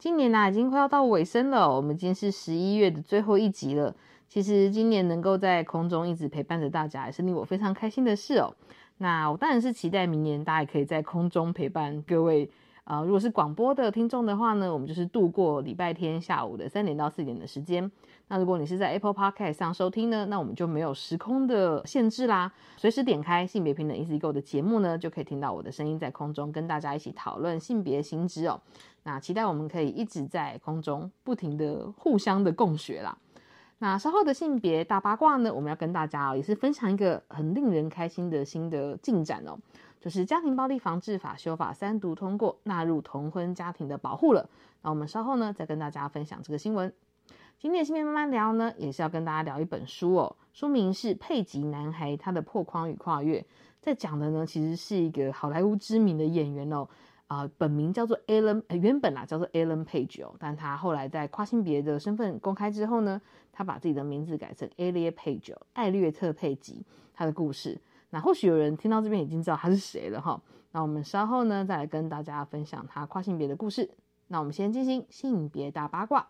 今年呢，已经快要到尾声了，我们今天是十一月的最后一集了。其实今年能够在空中一直陪伴着大家，也是令我非常开心的事哦。那我当然是期待明年大家也可以在空中陪伴各位。啊，如果是广播的听众的话呢，我们就是度过礼拜天下午的三点到四点的时间。那如果你是在 Apple Podcast 上收听呢，那我们就没有时空的限制啦，随时点开性别平等 Easy Go 的节目呢，就可以听到我的声音在空中跟大家一起讨论性别新知哦。那期待我们可以一直在空中不停的互相的共学啦。那稍后的性别大八卦呢，我们要跟大家也是分享一个很令人开心的新的进展哦。就是家庭暴力防治法修法三读通过，纳入同婚家庭的保护了。那我们稍后呢，再跟大家分享这个新闻。今天的新闻慢慢聊呢，也是要跟大家聊一本书哦，书名是《佩吉男孩：他的破框与跨越》。在讲的呢，其实是一个好莱坞知名的演员哦，啊，本名叫做 Alan，原本啊叫做 Alan Page 哦，但他后来在跨性别的身份公开之后呢，他把自己的名字改成 Alia Page，艾略特·佩吉。他的故事。那或许有人听到这边已经知道他是谁了哈。那我们稍后呢再来跟大家分享他跨性别的故事。那我们先进行性别大八卦。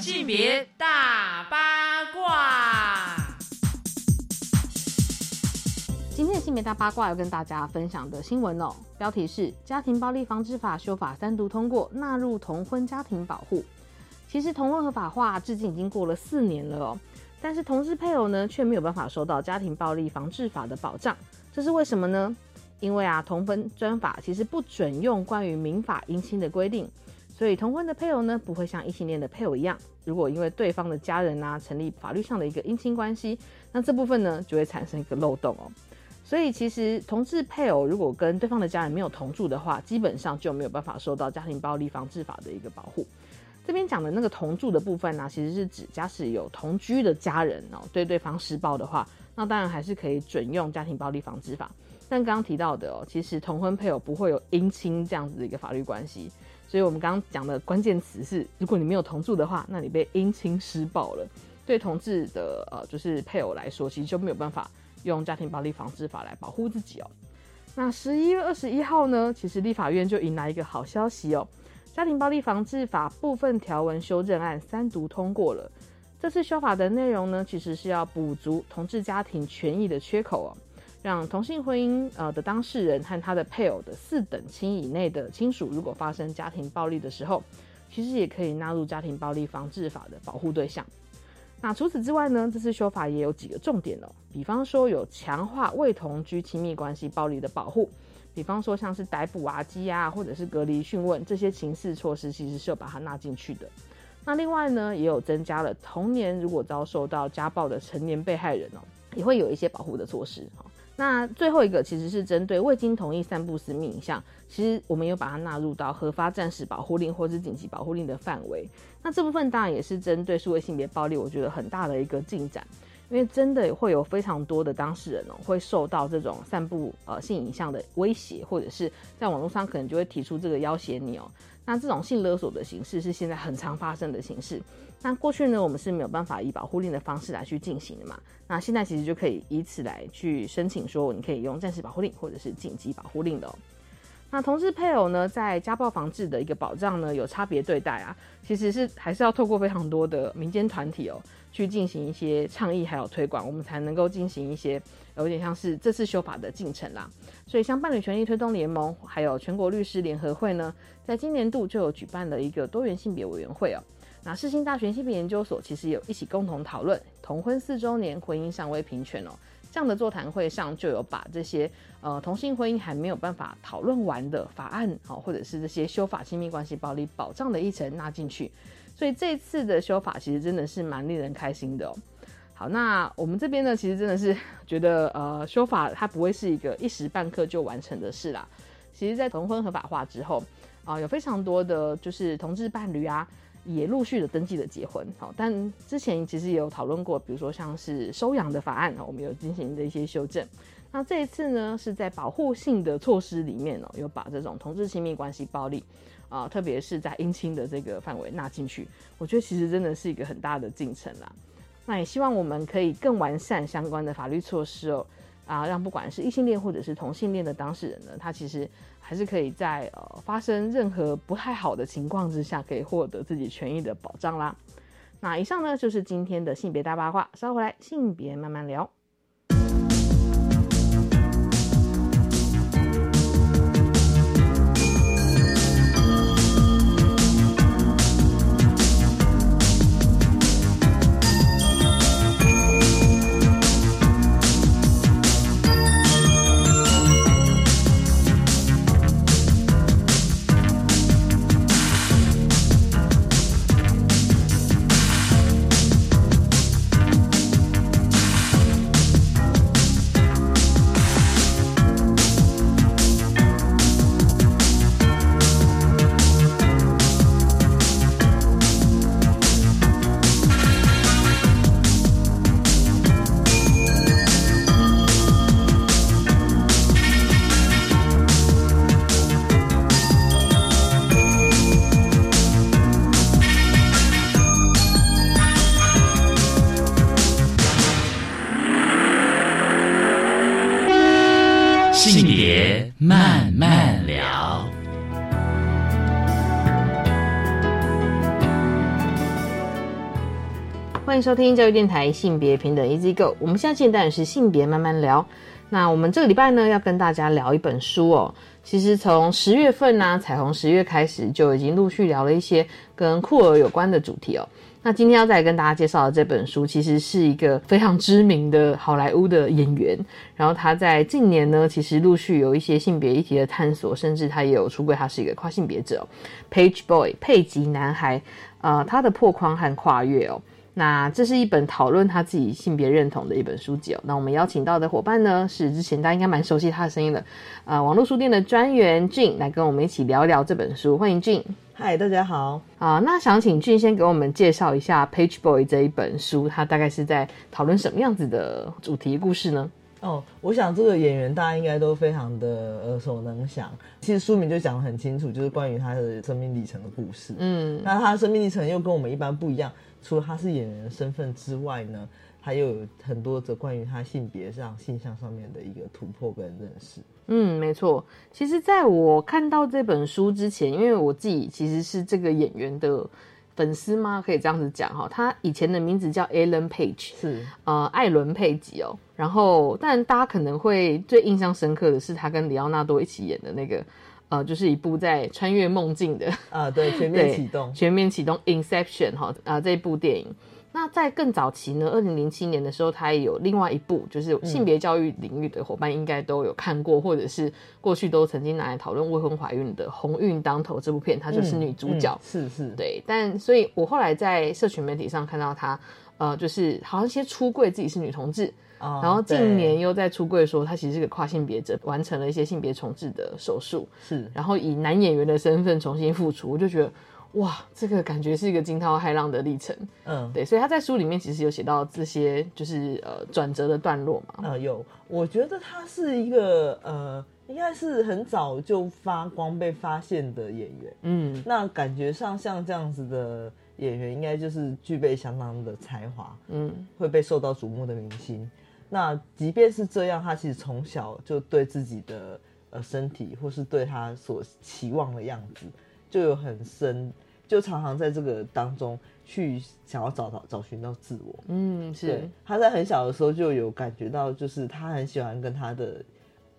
性别大八今天的性别大八卦要跟大家分享的新闻哦，标题是《家庭暴力防治法修法三读通过，纳入同婚家庭保护》。其实同婚合法化至今已经过了四年了哦。但是同志配偶呢，却没有办法收到家庭暴力防治法的保障，这是为什么呢？因为啊，同婚专法其实不准用关于民法姻亲的规定，所以同婚的配偶呢，不会像异性恋的配偶一样，如果因为对方的家人啊成立法律上的一个姻亲关系，那这部分呢就会产生一个漏洞哦。所以其实同志配偶如果跟对方的家人没有同住的话，基本上就没有办法受到家庭暴力防治法的一个保护。这边讲的那个同住的部分呢，其实是指假使有同居的家人哦，对对方施暴的话，那当然还是可以准用家庭暴力防治法。但刚刚提到的哦，其实同婚配偶不会有姻亲这样子的一个法律关系，所以我们刚刚讲的关键词是，如果你没有同住的话，那你被姻亲施暴了，对同志的呃就是配偶来说，其实就没有办法用家庭暴力防治法来保护自己哦。那十一月二十一号呢，其实立法院就迎来一个好消息哦。家庭暴力防治法部分条文修正案三读通过了。这次修法的内容呢，其实是要补足同志家庭权益的缺口哦，让同性婚姻呃的当事人和他的配偶的四等亲以内的亲属，如果发生家庭暴力的时候，其实也可以纳入家庭暴力防治法的保护对象。那除此之外呢，这次修法也有几个重点哦，比方说有强化未同居亲密关系暴力的保护。比方说，像是逮捕啊、羁押或者是隔离讯问这些刑事措施，其实是有把它纳进去的。那另外呢，也有增加了童年如果遭受到家暴的成年被害人哦，也会有一些保护的措施哦。那最后一个其实是针对未经同意散布私密影像，其实我们有把它纳入到核发暂时保护令或是紧急保护令的范围。那这部分当然也是针对数位性别暴力，我觉得很大的一个进展。因为真的会有非常多的当事人哦，会受到这种散布呃性影像的威胁，或者是在网络上可能就会提出这个要挟你哦。那这种性勒索的形式是现在很常发生的形式。那过去呢，我们是没有办法以保护令的方式来去进行的嘛。那现在其实就可以以此来去申请说，你可以用暂时保护令或者是紧急保护令的哦。那同志配偶呢，在家暴防治的一个保障呢，有差别对待啊，其实是还是要透过非常多的民间团体哦。去进行一些倡议还有推广，我们才能够进行一些有点像是这次修法的进程啦。所以像伴侣权益推动联盟还有全国律师联合会呢，在今年度就有举办了一个多元性别委员会哦。那世新大学性别研究所其实有一起共同讨论同婚四周年婚姻尚未平权哦，这样的座谈会上就有把这些呃同性婚姻还没有办法讨论完的法案哦，或者是这些修法亲密关系暴力保障的议程纳进去。所以这次的修法其实真的是蛮令人开心的哦。好，那我们这边呢，其实真的是 觉得，呃，修法它不会是一个一时半刻就完成的事啦。其实，在同婚合法化之后，啊、有非常多的就是同志伴侣啊，也陆续的登记了结婚。好、但之前其实也有讨论过，比如说像是收养的法案，我们有进行的一些修正。那这一次呢，是在保护性的措施里面哦，有把这种同志亲密关系暴力啊、特别是在姻亲的这个范围纳进去。我觉得其实真的是一个很大的进程啦。那也希望我们可以更完善相关的法律措施哦，啊，让不管是异性恋或者是同性恋的当事人呢，他其实还是可以在呃发生任何不太好的情况之下，可以获得自己权益的保障啦。那以上呢就是今天的性别大八卦，稍后回来性别慢慢聊。欢迎收听教育电台性别平等 Easy Go。我们现在进的单元是性别慢慢聊。那我们这个礼拜呢，要跟大家聊一本书哦。其实从十月份呢、彩虹十月开始，就已经陆续聊了一些跟酷儿有关的主题哦。那今天要再跟大家介绍的这本书，其实是一个非常知名的好莱坞的演员。然后他在近年呢，其实陆续有一些性别议题的探索，甚至他也有出柜，他是一个跨性别者、，Page Boy 佩吉男孩。呃，他的破框和跨越哦。那这是一本讨论他自己性别认同的一本书籍哦。那我们邀请到的伙伴呢，是之前大家应该蛮熟悉他的声音的，呃，网络书店的专员俊来跟我们一起聊一聊这本书。欢迎俊嗨，大家好。啊、那想请俊先给我们介绍一下《Page Boy》这一本书，它大概是在讨论什么样子的主题故事呢？哦，我想这个演员大家应该都非常的耳熟能详。其实书名就讲得很清楚，就是关于他的生命历程的故事。嗯那他的生命历程又跟我们一般不一样，除了他是演员的身份之外呢，他又有很多则关于他性别上、性向上面的一个突破跟认识。嗯，没错。其实，在我看到这本书之前，因为我自己其实是这个演员的粉丝吗？可以这样子讲哈。他以前的名字叫 Alan Page，是，呃，艾伦佩吉哦。然后，但大家可能会最印象深刻的是他跟里奥纳多一起演的那个，呃，就是一部在穿越梦境的 啊，对，全面启动。全面启动 Inception 哈啊、这一部电影。那在更早期呢，二零零七年的时候，他也有另外一部，就是性别教育领域的伙伴应该都有看过，或者是过去都曾经拿来讨论未婚怀孕的《鸿运当头》这部片，她就是女主角。嗯是是，对，但所以我后来在社群媒体上看到她，呃，就是好像先出柜自己是女同志，哦然后近年又在出柜说他其实是个跨性别者，完成了一些性别重置的手术，是然后以男演员的身份重新复出，我就觉得哇，这个感觉是一个惊涛骇浪的历程。嗯对，所以他在书里面其实有写到这些就是呃转折的段落嘛。呃，有，我觉得他是一个呃，应该是很早就发光被发现的演员。嗯那感觉上像这样子的演员，应该就是具备相当的才华，嗯会被受到瞩目的明星。那即便是这样，他其实从小就对自己的呃身体，或是对他所期望的样子，就有很深，就常常在这个当中去想要找到找寻到自我。嗯，是，他在很小的时候就有感觉到，就是他很喜欢跟他的，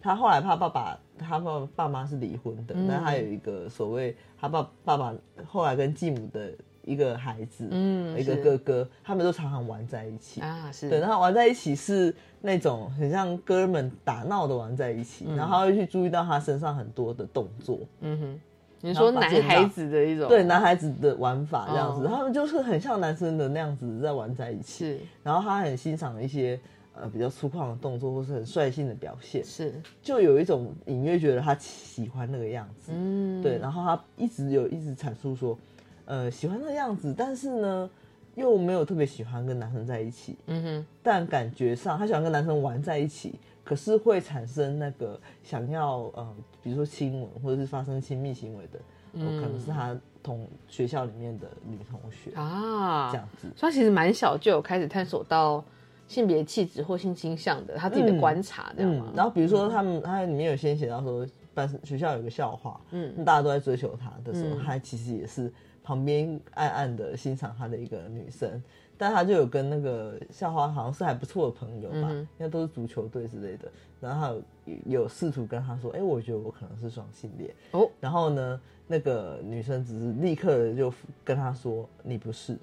他后来怕爸爸，他爸爸妈是离婚的，嗯那、他有一个所谓他爸爸爸后来跟继母的一个孩子，嗯一个哥哥，他们都常常玩在一起。啊是，对，然后玩在一起是那种很像哥们打闹的玩在一起，然后他会去注意到他身上很多的动作，嗯哼，你说男孩子的一种对男孩子的玩法这样子，哦。他们就是很像男生的那样子在玩在一起。是。然后他很欣赏一些呃比较粗犷的动作，或是很率性的表现，是，就有一种隐约觉得他喜欢那个样子。嗯，对，然后他一直有一直阐述说，呃，喜欢那个样子，但是呢，又没有特别喜欢跟男生在一起，嗯哼，但感觉上他喜欢跟男生玩在一起，可是会产生那个想要呃，比如说亲吻或者是发生亲密行为的，呃可能是他同学校里面的女同学、嗯啊，这样子。所以他其实蛮小就有开始探索到性别气质或性倾向的他自己的嗯观察，这样吗？然后比如说他们，他里面有先写到说，班学校有个校花，嗯，大家都在追求他的时候，嗯。他其实也是旁边暗暗的欣赏他的一个女生，但他就有跟那个校花好像是还不错的朋友吧，嗯哼。应该都是足球队之类的，然后他有有试图跟他说，哎、我觉得我可能是双性恋，哦，然后呢，那个女生只是立刻的就跟他说，你不是，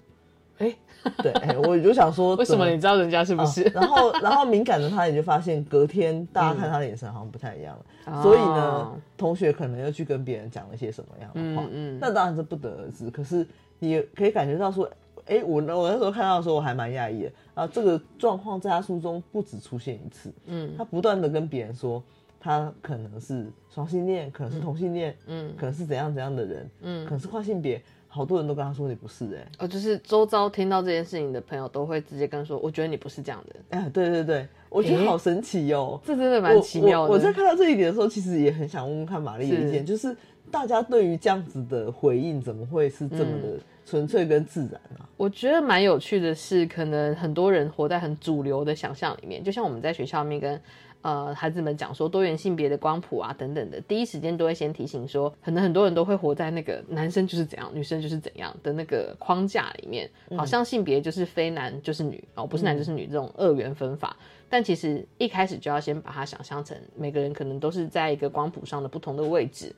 哎，对，哎、我就想说，为什么你知道人家是不是？啊然后，然后敏感的他也就发现，隔天大家看他的眼神好像不太一样了，哦。所以呢，同学可能又去跟别人讲了一些什么样的话，嗯嗯。那当然是不得而知。可是你可以感觉到说，哎，我我那时候看到的时候我还蛮讶异的。啊，这个状况在他书中不止出现一次，嗯。他不断的跟别人说。他可能是双性恋，可能是同性恋，嗯。可能是怎样怎样的人，嗯。可能是跨性别，好多人都跟他说你不是、哎，哦，就是周遭听到这件事情的朋友都会直接跟说，我觉得你不是这样的，哎，对对对，我觉得好神奇哦，这真的蛮奇妙的。我我。我在看到这一点的时候，其实也很想问问看玛丽的意见，就是大家对于这样子的回应，怎么会是这么的纯粹跟自然啊？我觉得蛮有趣的是，可能很多人活在很主流的想象里面，就像我们在学校里面跟呃孩子们讲说多元性别的光谱啊等等的，第一时间都会先提醒说，可能很多人都会活在那个男生就是怎样，女生就是怎样的那个框架里面，好像性别就是非男就是女哦，不是男就是女这种二元分法。但其实一开始就要先把它想象成每个人可能都是在一个光谱上的不同的位置，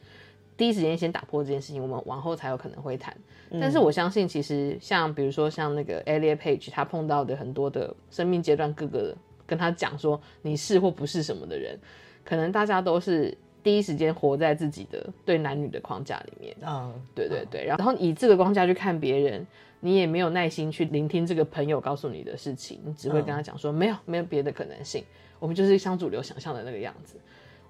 第一时间先打破这件事情，我们往后才有可能会谈。但是我相信，其实像比如说像那个 Elliot Page，他碰到的很多的生命阶段各个跟他讲说你是或不是什么的人，可能大家都是第一时间活在自己的对男女的框架里面。啊，对对对，然后以这个框架去看别人，你也没有耐心去聆听这个朋友告诉你的事情，你只会跟他讲说、没有没有别的可能性，我们就是像主流想象的那个样子。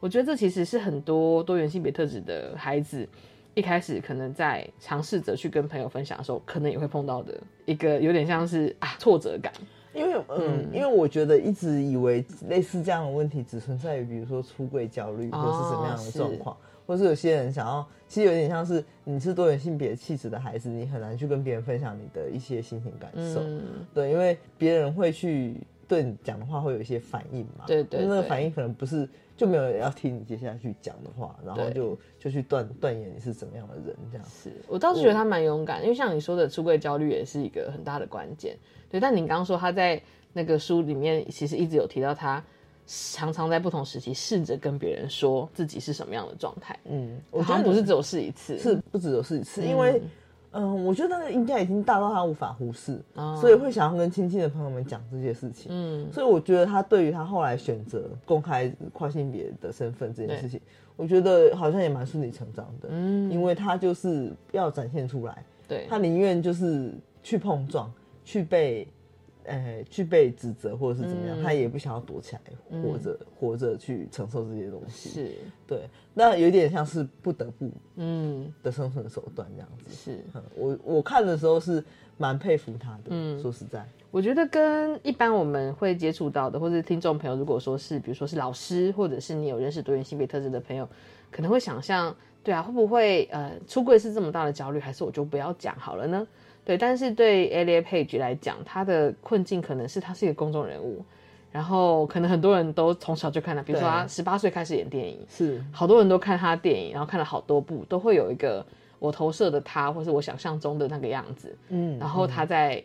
我觉得这其实是很多多元性别特质的孩子一开始可能在尝试着去跟朋友分享的时候，可能也会碰到的一个有点像是啊挫折感。因为嗯，因为我觉得一直以为类似这样的问题只存在于比如说出柜焦虑或是什么样的状况，或是有些人想要，其实有点像是你是多元性别气质的孩子，你很难去跟别人分享你的一些心情感受，嗯，对，因为别人会去对你讲的话会有一些反应嘛，对对对那个反应可能不是就没有人要听你接下去讲的话，然后就就去断断言你是怎么样的人这样。是我倒是觉得他蛮勇敢，因为像你说的出柜焦虑也是一个很大的关键。对，但你刚刚说他在那个书里面其实一直有提到，他常常在不同时期试着跟别人说自己是什么样的状态。嗯，我我觉得好像不是只有试一次，是不只有试一次，因为嗯，我觉得那个应该已经大到他无法忽视，哦所以会想要跟亲近的朋友们讲这些事情。嗯，所以我觉得他对于他后来选择公开跨性别的身份这件事情，我觉得好像也蛮顺理成章的。嗯因为他就是要展现出来，对，他宁愿就是去碰撞，去被。呃，去被指责或者是怎么样，嗯他也不想要躲起来，活着活着去承受这些东西。是，对，那有点像是不得不嗯，的生存手段这样子。是。嗯，我我看的时候是蛮佩服他的。嗯说实在，我觉得跟一般我们会接触到的，或者听众朋友，如果说是比如说是老师，或者是你有认识多元性别特质的朋友，可能会想象，对啊，会不会呃出柜是这么大的焦虑，还是我就不要讲好了呢？对，但是对 Elliot Page 来讲，他的困境可能是他是一个公众人物，然后可能很多人都从小就看他，比如说对他十八岁开始演电影，是好多人都看他的电影，然后看了好多部，都会有一个我投射的他，或是我想象中的那个样子。嗯，然后他在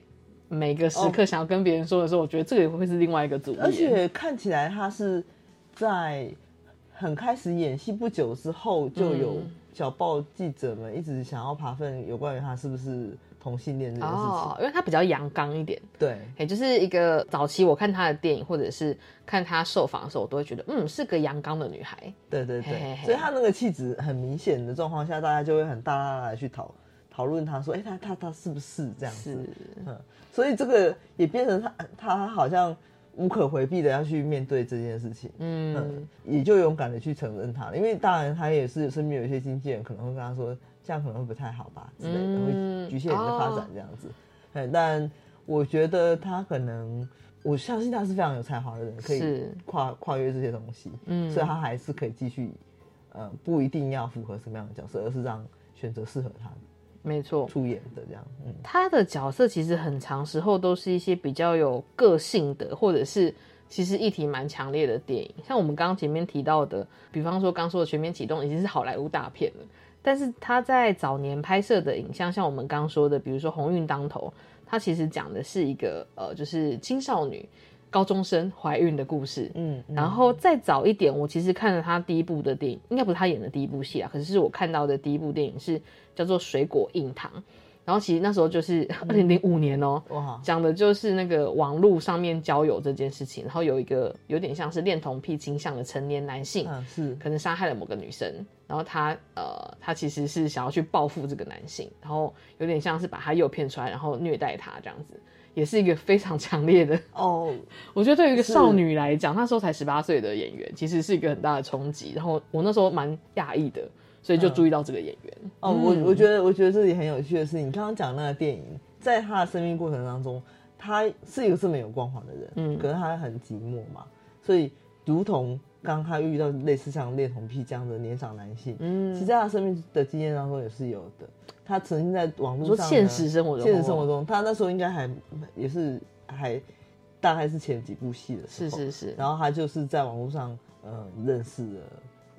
每个时刻想要跟别人说的时候，我觉得这个也会是另外一个阻力。而且看起来他是在很开始演戏不久之后，就有嗯小报记者们一直想要爬分有关于他是不是同性恋这件事情。哦，因为他比较阳刚一点，对，也就是一个早期我看他的电影或者是看他受访的时候，我都会觉得，嗯，是个阳刚的女孩。对对对，嘿嘿嘿所以他那个气质很明显的状况下，大家就会很大大的去讨讨论他说，哎、他他他是不是这样子？嗯，所以这个也变成他他好像无可回避的要去面对这件事情，嗯嗯，也就勇敢的去承认它了。因为当然他也是身边有一些经纪人可能会跟他说，这样可能会不太好吧之类的，嗯会局限你的发展这样子。哎、但我觉得他可能，我相信他是非常有才华的人，可以跨跨越这些东西，嗯所以他还是可以继续，呃，不一定要符合什么样的角色，而是让选择适合他没错。出演的这样，嗯。他的角色其实很长时候都是一些比较有个性的，或者是其实议题蛮强烈的电影。像我们刚刚前面提到的，比方说刚说的《全面启动》已经是好莱坞大片了，但是他在早年拍摄的影像，像我们刚刚说的，比如说《鸿运当头》，它其实讲的是一个呃，就是青少女、高中生怀孕的故事。嗯，嗯然后再早一点，我其实看了他第一部的电影，应该不是他演的第一部戏啊，可是是我看到的第一部电影是叫做《水果硬糖》。然后其实那时候就是 二零零五年哦，哇，讲的就是那个网络上面交友这件事情，然后有一个有点像是恋童癖倾向的成年男性，嗯是，可能杀害了某个女生，然后他呃，他其实是想要去报复这个男性，然后有点像是把他诱骗出来，然后虐待他这样子，也是一个非常强烈的。哦，我觉得对于一个少女来讲，那时候才十八岁的演员，其实是一个很大的冲击。然后我那时候蛮讶异的，所以就注意到这个演员。哦，我我觉得，我觉得这里很有趣的是，你刚刚讲那个电影，在他的生命过程当中，他是一个这么有光环的人，嗯。可是他很寂寞嘛，所以如同刚他遇到类似像恋童癖这样的年长男性，嗯。其实在他生命的经验当中也是有的。他曾经在网络上现实生活中，现实生活中，他那时候应该还也是还大概是前几部戏的时候，是是是，然后他就是在网络上呃认识了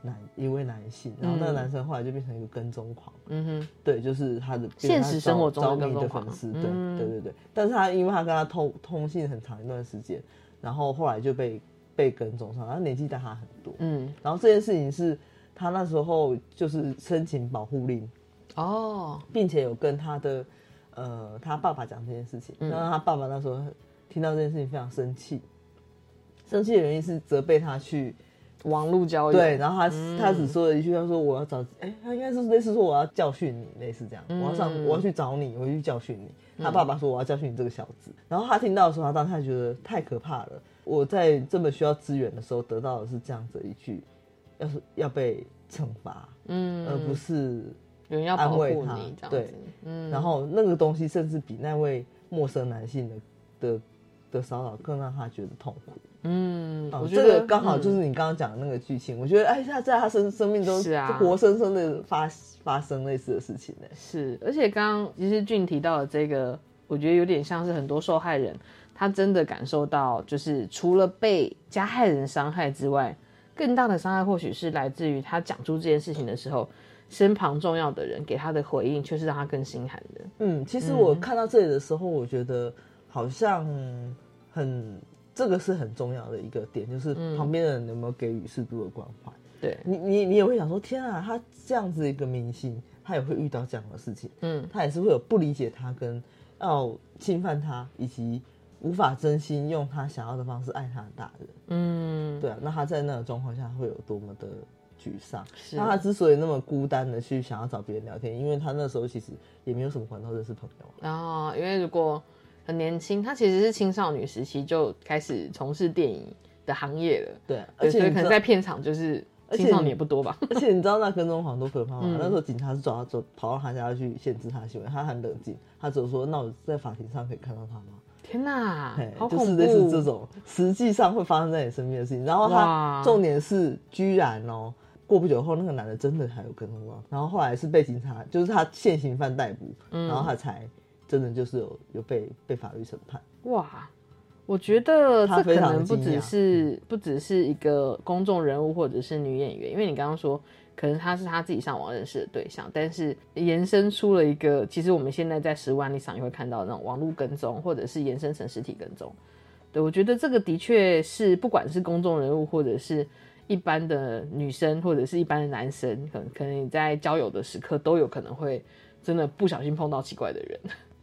男一位男性，然后那个嗯。男生后来就变成一个跟踪狂，嗯哼，对，就是他的现实生活中的着迷跟踪狂的粉丝，对嗯。对对对。但是他因为他跟他通通信很长一段时间，然后后来就被被跟踪上，然后年纪大他很多，嗯，然后这件事情是他那时候就是申请保护令，哦，并且有跟他的呃他爸爸讲这件事情，嗯。然后他爸爸那时候听到这件事情非常生气，生气的原因是责备他去网络交友，对，然后他、嗯。他只说了一句，他说我要找，哎、他应该是类似说我要教训你，类似这样，我要上嗯我要去找你，我要去教训你。他爸爸说我要教训你这个小子，然后他听到的时候，他当时觉得太可怕了。我在这么需要资源的时候得到的是这样子一句，要是要被惩罚，嗯，而不是有人要保护安慰他你对，嗯，然后那个东西甚至比那位陌生男性的的的骚扰更让他觉得痛苦。嗯，哦我觉得这个刚好就是嗯你刚刚讲的那个剧情，我觉得哎，他在他生生命中是啊活生生的发发生类似的事情呢。是，而且刚刚其实俊提到的这个，我觉得有点像是很多受害人，他真的感受到，就是除了被加害人伤害之外，更大的伤害或许是来自于他讲出这件事情的时候，身旁重要的人给他的回应，却是让他更心寒的。嗯，其实我看到这里的时候，我觉得好像很这个是很重要的一个点，就是嗯旁边的人有没有给予适度的关怀。对，你你你也会想说，天啊，他这样子一个明星，他也会遇到这样的事情，嗯，他也是会有不理解他跟要侵犯他，以及无法真心用他想要的方式爱他的大人。嗯，对啊，那他在那个状况下会有多么的沮丧？是那他之所以那么孤单的去想要找别人聊天，因为他那时候其实也没有什么管道认识朋友啊。然后因为如果很年轻，他其实是青少女时期就开始从事电影的行业了，对，而且可能在片场就是青少年也不多吧。而且你知道那跟踪狂多可怕吗？嗯那时候警察是找他走跑到他家去限制他的行为，他很冷静，他只有说：“那我在法庭上可以看到他吗天哪，好恐怖！就是类似这种实际上会发生在你身边的事情。然后哇他重点是，居然哦，过不久后那个男的真的还有跟踪狂，然后后来是被警察，就是他现行犯逮捕，嗯然后他才真的就是有有被被法律审判。哇，我觉得这可能不只是不只是一个公众人物或者是女演员，因为你刚刚说可能她是她自己上网认识的对象，但是延伸出了一个，其实我们现在在十万里上也会看到那种网络跟踪，或者是延伸成实体跟踪。对，我觉得这个的确是，不管是公众人物或者是一般的女生，或者是一般的男生，可能可能你在交友的时刻都有可能会真的不小心碰到奇怪的人。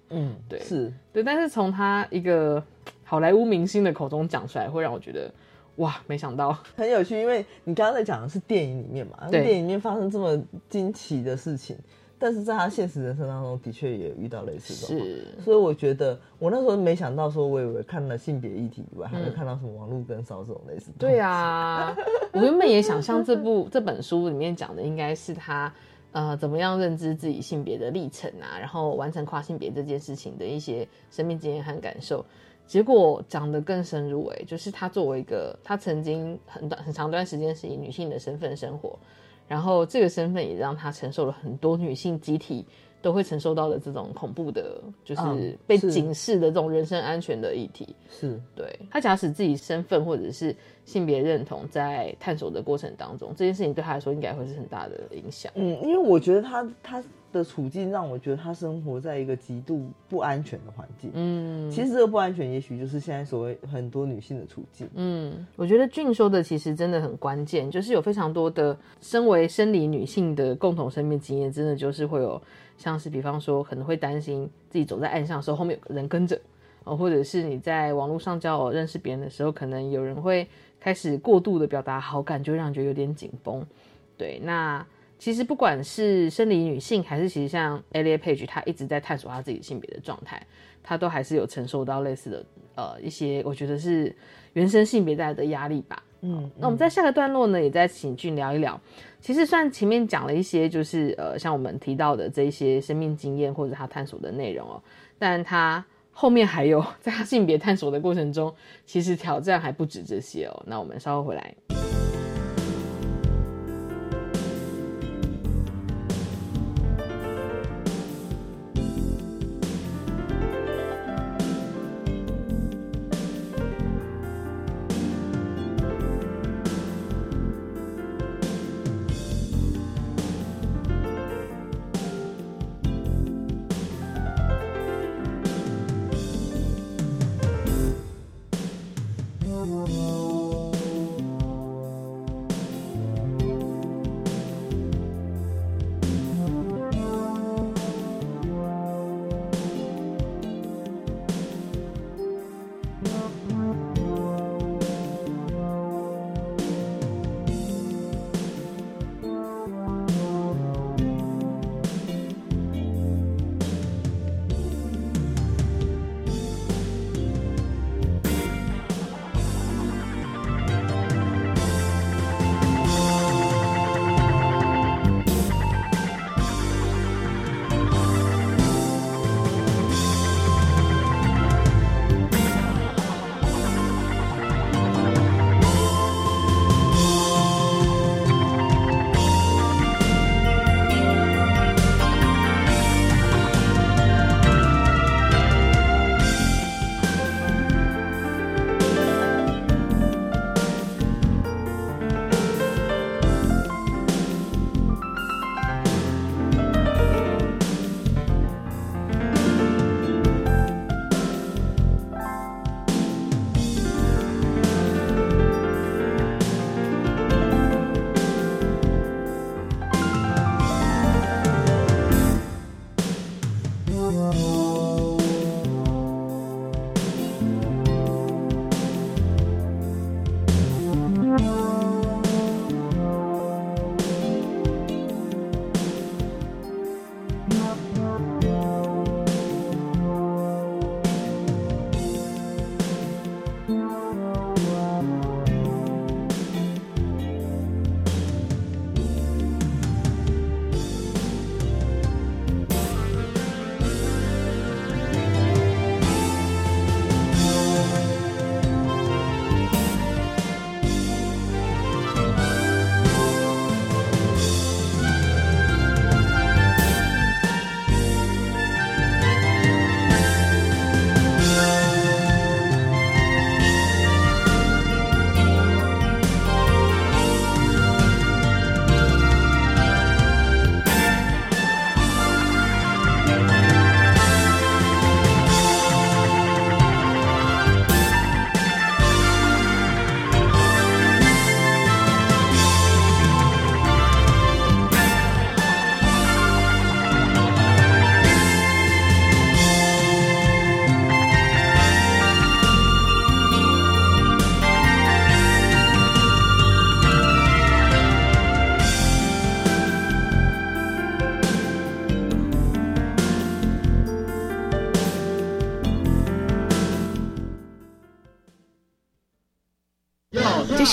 嗯，对是对，但是从他一个好莱坞明星的口中讲出来，会让我觉得哇，没想到，很有趣，因为你刚刚在讲的是电影里面嘛，对电影里面发生这么惊奇的事情，但是在他现实人生当中，的确也遇到类似的。是，所以我觉得，我那时候没想到说，我以为看了性别议题以外，还会嗯看到什么网络跟骚这种类似的。对啊，我原本也想象这部这本书里面讲的应该是他呃怎么样认知自己性别的历程啊，然后完成跨性别这件事情的一些生命经验和感受。结果讲得更深入诶、就是他作为一个他曾经很短很长段时间是以女性的身份生活，然后这个身份也让他承受了很多女性集体都会承受到的这种恐怖的，就是嗯被警示的这种人身安全的议题。是对他，假使自己身份或者是性别认同在探索的过程当中，这件事情对他来说应该会是很大的影响。嗯，因为我觉得他他的处境让我觉得他生活在一个极度不安全的环境。嗯其实这个不安全，也许就是现在所谓很多女性的处境。嗯，我觉得俊说的其实真的很关键，就是有非常多的身为生理女性的共同生命经验，真的就是会有像是比方说可能会担心自己走在岸上的时候后面有个人跟着。哦，或者是你在网络上交友认识别人的时候，可能有人会开始过度的表达好感，就让你觉得有点紧绷。对，那其实不管是生理女性，还是其实像 Elliot Page，她一直在探索她自己性别的状态，她都还是有承受到类似的呃一些，我觉得是原生性别带来的压力吧。嗯，那我们在下个段落呢，也再请俊聊一聊。其实算前面讲了一些，就是呃，像我们提到的这一些生命经验或者他探索的内容哦，但他后面还有 在他性别探索的过程中，其实挑战还不止这些哦。那我们稍后回来。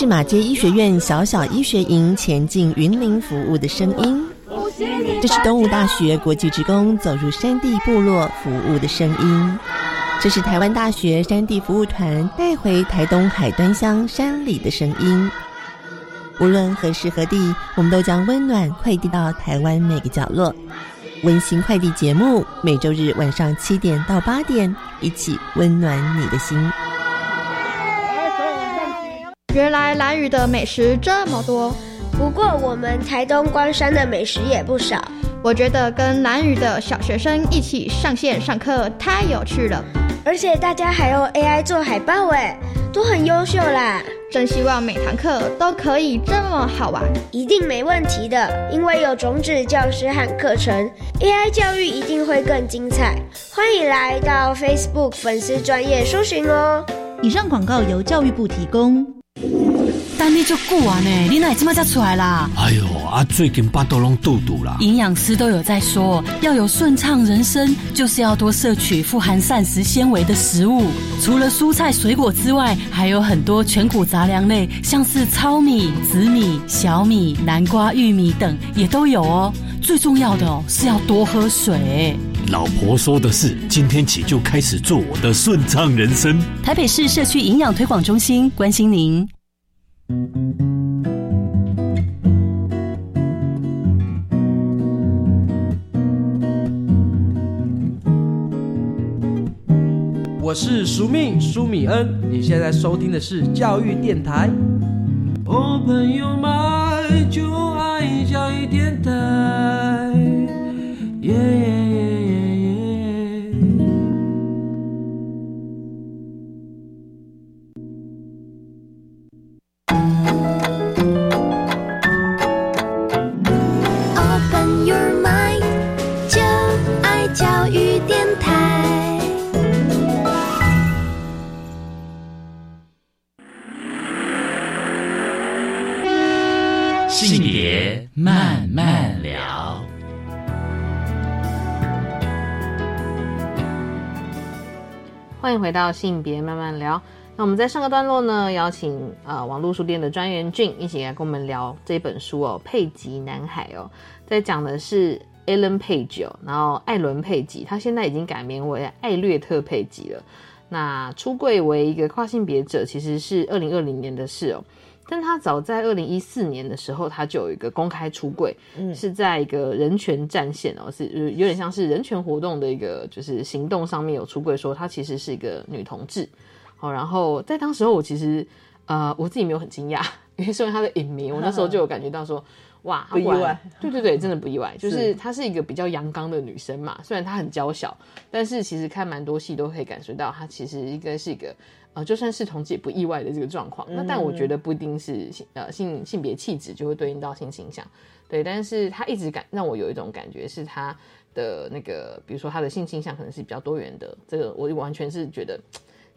马街医学院小小医学营前进云林服务的声音，这是东吴大学国际职工走入山地部落服务的声音，这是台湾大学山地服务团带回台东海端乡山里的声音。无论何时何地，我们都将温暖快递到台湾每个角落。温馨快递节目每周日晚上七点到八点，一起温暖你的心。原来兰屿的美食这么多，不过我们台东关山的美食也不少。我觉得跟兰屿的小学生一起上线上课太有趣了，而且大家还用 AI 做海报，哎，都很优秀啦。真希望每堂课都可以这么好玩，一定没问题的，因为有种子教师和课程，AI 教育一定会更精彩。欢迎来到 Facebook 粉丝专业搜寻哦。以上广告由教育部提供。等你就久啊呢，你哪这么才出来啦？哎呦，啊最近巴肚拢肚肚啦。营养师都有在说，要有顺畅人生，就是要多摄取富含膳食纤维的食物。除了蔬菜水果之外，还有很多全谷杂粮类，像是糙米、紫米、小米、南瓜、玉米等也都有哦。最重要的哦，是要多喝水。老婆说的是，今天起就开始做我的顺畅人生。台北市社区营养推广中心关心您。我是苏命苏米恩，你现在收听的是教育电台。我，朋友们就爱教育电台。耶耶迎回到性别慢慢聊。那我们在上个段落呢，邀请呃网络书店的专员俊一起来跟我们聊这本书哦，《佩吉男孩》哦，在讲的是 Ellen Page 哦，然后艾伦佩吉，他现在已经改名为艾略特佩吉了。那出柜为一个跨性别者，其实是二零二零年的事哦。但他早在二零一四年的时候，他就有一个公开出柜，嗯是在一个人权战线哦，是呃有点像是人权活动的一个就是行动上面有出柜，说她其实是一个女同志。哦，然后在当时候我其实呃我自己没有很惊讶，因为身为她的影迷，我那时候就有感觉到说。哇，不意外，对对对，真的不意外。就是是她是一个比较阳刚的女生嘛，虽然她很娇小，但是其实看蛮多戏都可以感受到，她其实应该是一个呃，就算是同志也不意外的这个状况。那但我觉得不一定是性呃性性别气质就会对应到性倾向，对，但是他一直感让我有一种感觉是他的那个，比如说他的性倾向可能是比较多元的，这个我完全是觉得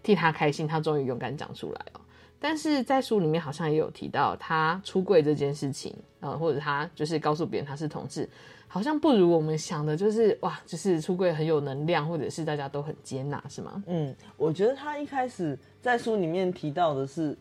替他开心，他终于勇敢讲出来哦。但是在书里面好像也有提到，他出柜这件事情，呃，或者他就是告诉别人他是同志，好像不如我们想的，就是哇，就是出柜很有能量，或者是大家都很接纳，是吗？嗯，我觉得他一开始在书里面提到的是，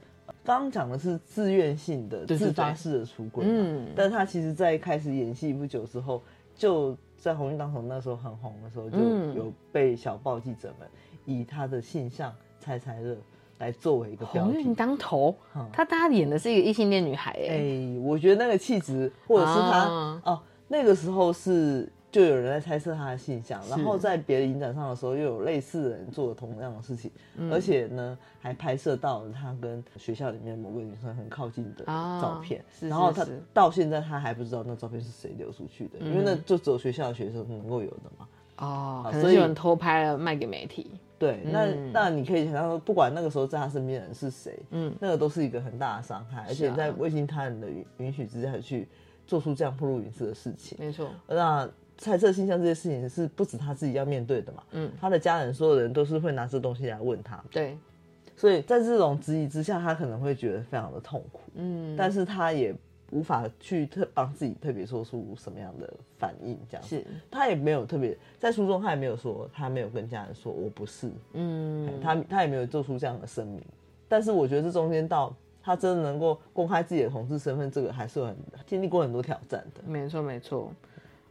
刚刚讲的是自愿性的、自发式的出轨嘛，嗯但他其实在开始演戏不久之后，就在红运当头那时候很红的时候，就嗯有被小报记者们以他的性向猜猜乐来作为一个标题红运。当头嗯，他大家演的是一个异性恋女孩、哎、哎、我觉得那个气质，或者是他、啊哦，那个时候是就有人在猜测他的性向，然后在别的影展上的时候，又有类似的人做了同样的事情，嗯。而且呢，还拍摄到了他跟学校里面某个女生很靠近的啊照片，是然后他到现在他还不知道那照片是谁流出去的，因为那嗯。就只有学校的学生能够有的嘛。哦，所以可能有人偷拍了卖给媒体，对，那、嗯。那你可以想象说，不管那个时候在他身边的人是谁，嗯。那个都是一个很大的伤害，而且在未经他人的允允许之下去做出这样不露隐私的事情。没错，那猜测性向这些事情是不止他自己要面对的嘛，嗯，他的家人所有人都是会拿这东西来问他，对，所以在这种质疑之下，他可能会觉得非常的痛苦，嗯，但是他也无法去特帮自己特别说出什么样的反应，这样子。是，他也没有特别在书中他也没有说他没有跟家人说我不是，嗯，他他也没有做出这样的声明，但是我觉得这中间到他真的能够公开自己的同志身份，这个还是很经历过很多挑战的。没错，没错。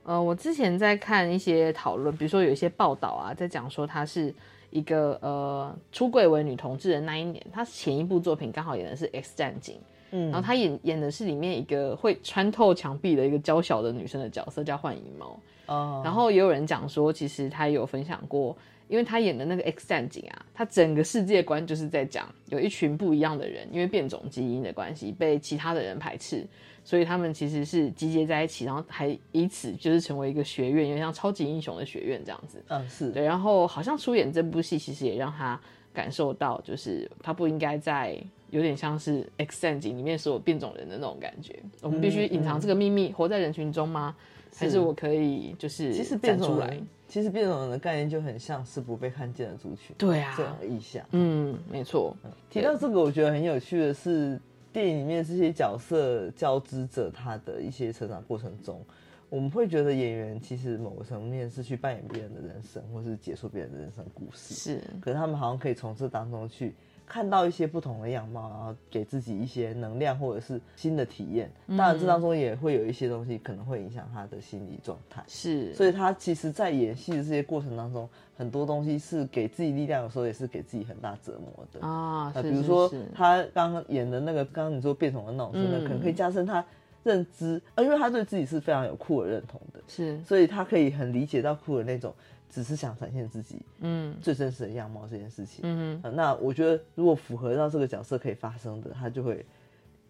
呃，我之前在看一些讨论，比如说有一些报道啊，在讲说他是一个呃出柜为女同志的那一年，他前一部作品刚好演的是《X 战警》，嗯然后他演演的是里面一个会穿透墙壁的一个娇小的女生的角色，叫幻影猫。哦然后也有人讲说，其实他有分享过，因为他演的那个 X 战警啊，他整个世界观就是在讲有一群不一样的人，因为变种基因的关系被其他的人排斥，所以他们其实是集结在一起，然后还以此就是成为一个学院，有点像超级英雄的学院这样子。嗯，是对，然后好像出演这部戏，其实也让他感受到，就是他不应该在有点像是《X 战警》里面所有变种人的那种感觉。我们必须隐藏这个秘密，活在人群中吗？还是我可以就是其实变站出来其实变种人的概念就很像是不被看见的族群，对啊这样的意象。嗯，没错。提到这个，我觉得很有趣的是，电影里面这些角色交织着他的一些成长过程中，我们会觉得演员其实某个层面是去扮演别人的人生，或是解说别人的人生故事。是，可是他们好像可以从这当中去看到一些不同的样貌，然后给自己一些能量或者是新的体验。嗯。当然，这当中也会有一些东西可能会影响他的心理状态。是，所以他其实，在演戏的这些过程当中，很多东西是给自己力量，有时候也是给自己很大折磨的。啊比如说他刚刚演的那个，刚刚你说变种的那种可能可以加深他认知，呃，因为他对自己是非常有酷的认同的，是，所以他可以很理解到酷的那种，只是想展现自己嗯最真实的样貌这件事情。嗯呃那我觉得如果符合到这个角色可以发生的，他就会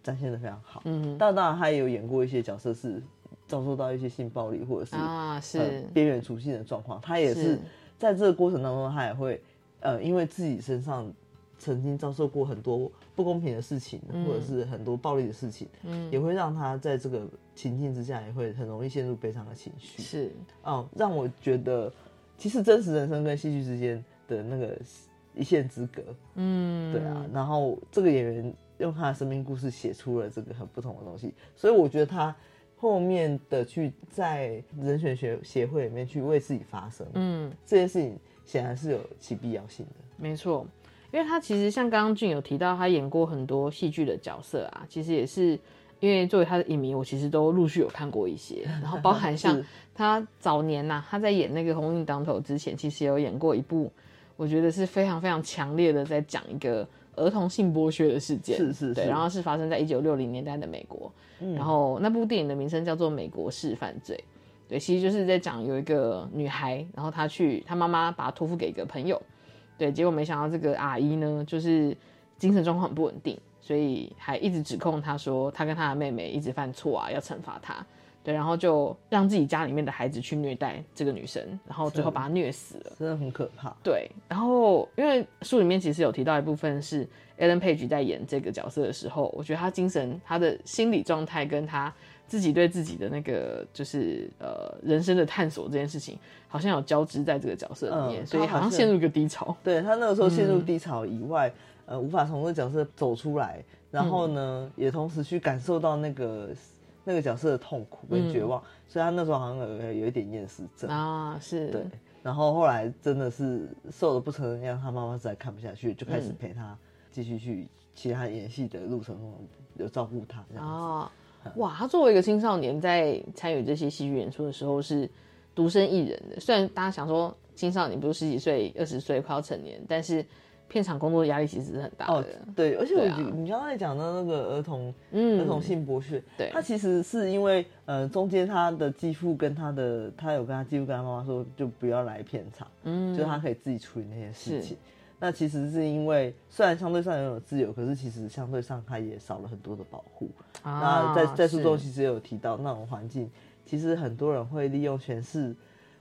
展现的非常好。嗯哼但当然他也有演过一些角色是遭受到一些性暴力或者是啊是呃边缘处境的状况，他也是是在这个过程当中，他也会呃因为自己身上曾经遭受过很多不公平的事情，嗯或者是很多暴力的事情，嗯也会让他在这个情境之下也会很容易陷入悲伤的情绪。是，嗯，让我觉得其实真实人生跟戏剧之间的那个一线之隔，嗯对啊。然后这个演员用他的生命故事写出了这个很不同的东西，所以我觉得他后面的去在人选学协会里面去为自己发声，嗯，这件事情显然是有其必要性的。没错，因为他其实像刚刚俊有提到，他演过很多戏剧的角色啊，其实也是因为作为他的影迷，我其实都陆续有看过一些，然后包含 像他早年呐、他在演那个《红运当头》之前，其实有演过一部，我觉得是非常非常强烈的在讲一个儿童性剥削的事件，对，是是对然后是发生在一九六零年代的美国，嗯然后那部电影的名称叫做《美国式犯罪》。对，其实就是在讲有一个女孩，然后她去，她妈妈把她托付给一个朋友，对，结果没想到这个阿姨呢，就是精神状况很不稳定，所以还一直指控他说他跟他的妹妹一直犯错啊，要惩罚他。对，然后就让自己家里面的孩子去虐待这个女生，然后最后把她虐死了。真的很可怕。对，然后因为书里面其实有提到一部分是 Ellen Page 在演这个角色的时候，我觉得他精神、他的心理状态跟他自己对自己的那个就是呃人生的探索这件事情，好像有交织在这个角色里面，嗯所以好像陷入一个低潮。对他那个时候陷入嗯低潮以外，呃，无法从这个角色走出来，然后呢，也同时去感受到那个那个角色的痛苦跟绝望，所以他那时候好像有有一点厌食症啊，是对。然后后来真的是瘦的不成人样，他妈妈实在看不下去，就开始嗯陪他继续去其他演戏的路程中有照顾他这样子。啊，哇，他作为一个青少年，在参与这些戏剧演出的时候是独身一人的。虽然大家想说青少年不是十几岁、二十岁快要成年，但是片场工作的压力其实是很大的。哦，对，而且我啊觉得你刚才讲到那个儿童，嗯儿童性剥削，对他其实是因为呃中间他的继父跟他的他有跟他继父跟他妈妈说就不要来片场，嗯就他可以自己处理那些事情。那其实是因为虽然相对上拥有自由，可是其实相对上他也少了很多的保护。啊那在在书中其实也有提到那种环境，其实很多人会利用权势，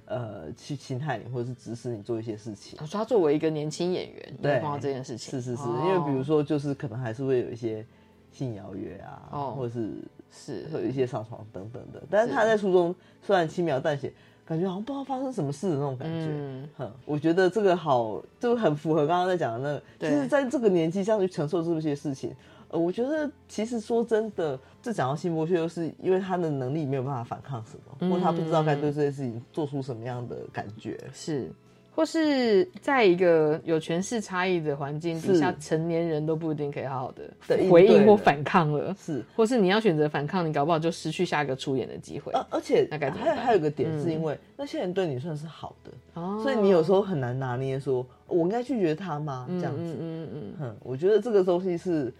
呃，去侵害你或者是指使你做一些事情。我说他作为一个年轻演员，对有碰到这件事情，是是是，哦因为比如说就是可能还是会有一些性邀约啊，哦或者是是会有一些上床等等的。但是他在书中虽然轻描淡写，感觉好像不知道发生什么事的那种感觉。嗯哼，我觉得这个好，就很符合刚刚在讲的那个，对就是在这个年纪这样去承受这些事情。呃，我觉得其实说真的，这讲到性剥削，就是因为他的能力没有办法反抗什么，嗯或他不知道该对这些事情做出什么样的感觉。是或是在一个有权势差异的环境底下，成年人都不一定可以好好的回应或反抗了，是，或是你要选择反抗，你搞不好就失去下一个出演的机会。而而且那该怎么办还有还有个点是嗯因为那些人对你算是好的，哦所以你有时候很难拿捏说，我应该拒绝他吗？这样子，嗯嗯嗯嗯，我觉得这个东西是。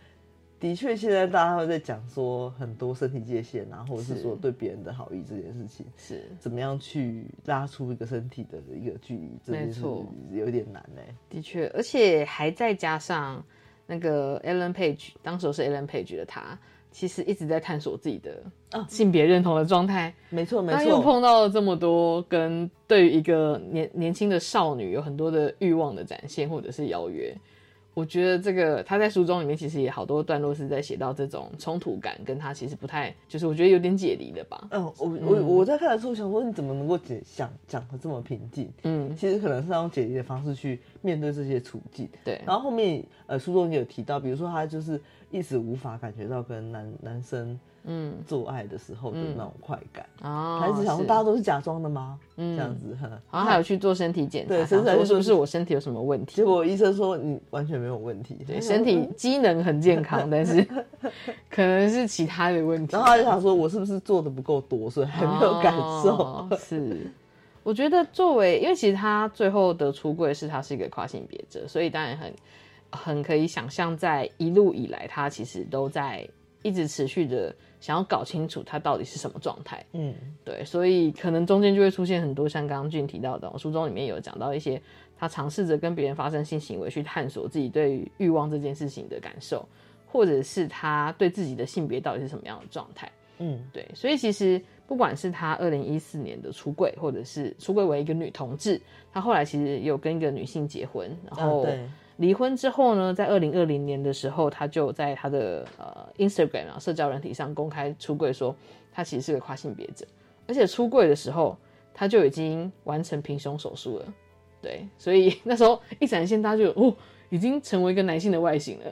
的确，现在大家会在讲说很多身体界限啊，或者是是。说对别人的好意这件事情，是。怎么样去拉出一个身体的一个距离，没错。有点难哎、的确，而且还再加上那个 Ellen Page，当时候是 Ellen Page 的他，其实一直在探索自己的性别认同的状态。没错没错。他又，碰到了这么多跟对于一个年年轻的少女有很多的欲望的展现或者是邀约。我觉得这个他在书中里面其实也好多段落是在写到这种冲突感，跟他其实不太，就是我觉得有点解离的吧。嗯，我我我在看的时候想说，你怎么能够解想讲的这么平静？嗯，其实可能是要用解离的方式去面对这些处境。对，然后后面呃书中也有提到，比如说他就是一直无法感觉到跟男男生嗯做爱的时候的那种快感，哦他一直想说大家都是假装的吗？嗯这样子，呵好像还有去做身体检查，是不是我身体有什么问题？结果医生说你完全没有问题，对，身体机能很健康，但是 可能是其他的问题。然后他就想说，我是不是做的不够多，所以还没有感受？哦是，我觉得作为，因为其实他最后的出柜是他是一个跨性别者，所以当然很很可以想象，在一路以来，他其实都在一直持续的想要搞清楚他到底是什么状态。嗯，对，所以可能中间就会出现很多像刚刚俊提到的，我书中里面有讲到一些他尝试着跟别人发生性行为，去探索自己对于欲望这件事情的感受，或者是他对自己的性别到底是什么样的状态。嗯，对，所以其实不管是他二零一四年的出柜，或者是出柜为一个女同志，他后来其实有跟一个女性结婚，然后啊对离婚之后呢，在二零二零年的时候，他就在他的呃 Instagram 啊社交软体上公开出柜，说他其实是个跨性别者，而且出柜的时候他就已经完成平胸手术了。对，所以那时候一展现，大家就哦，已经成为一个男性的外形了。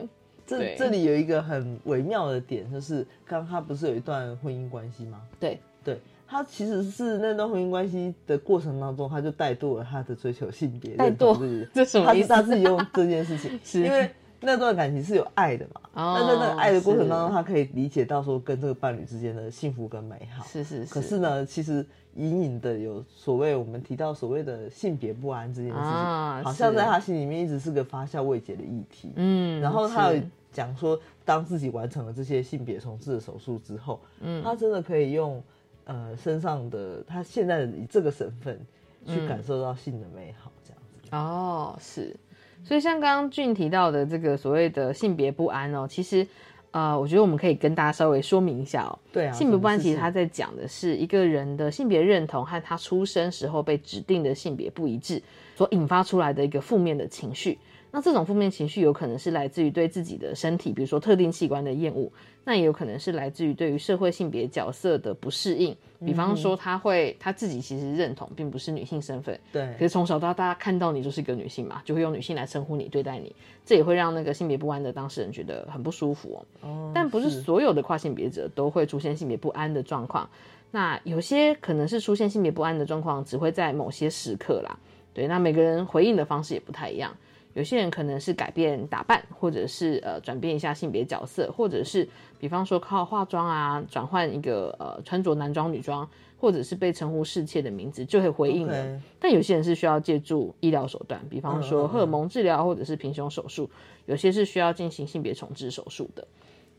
这这里有一个很微妙的点，就是刚刚他不是有一段婚姻关系吗？对对，他其实是那段婚姻关系的过程当中，他就带堕了他的追求性别带认同堕自己这什么意思他是他自己用这件事情，是因为那段感情是有爱的嘛。哦那在那个爱的过程当中，他可以理解到说跟这个伴侣之间的幸福跟美好。是是是。可是呢，其实隐隐的有所谓我们提到所谓的性别不安这件事情，啊好像在他心里面一直是个发酵未解的议题。嗯然后他有讲说，当自己完成了这些性别重置的手术之后，嗯他真的可以用呃身上的他现在以这个身份去嗯感受到性的美好，这样子。哦，是，所以像刚刚俊提到的这个所谓的性别不安哦，其实呃，我觉得我们可以跟大家稍微说明一下哦。对啊性别不安其实他在讲的是一个人的性别认同和他出生时候被指定的性别不一致所引发出来的一个负面的情绪。那这种负面情绪有可能是来自于对自己的身体，比如说特定器官的厌恶，那也有可能是来自于对于社会性别角色的不适应。比方说，他会他自己其实认同并不是女性身份，对可是从小到大看到你就是一个女性嘛，就会用女性来称呼你、对待你，这也会让那个性别不安的当事人觉得很不舒服哦。哦但不是所有的跨性别者都会出现性别不安的状况，那有些可能是出现性别不安的状况，只会在某些时刻啦。对，那每个人回应的方式也不太一样。有些人可能是改变打扮，或者是呃转变一下性别角色，或者是比方说靠化妆啊转换一个呃穿着男装女装，或者是被称呼侍妾的名字就会回应了。但有些人是需要借助医疗手段，比方说荷尔蒙治疗或者是平胸手术，有些是需要进行性别重置手术的。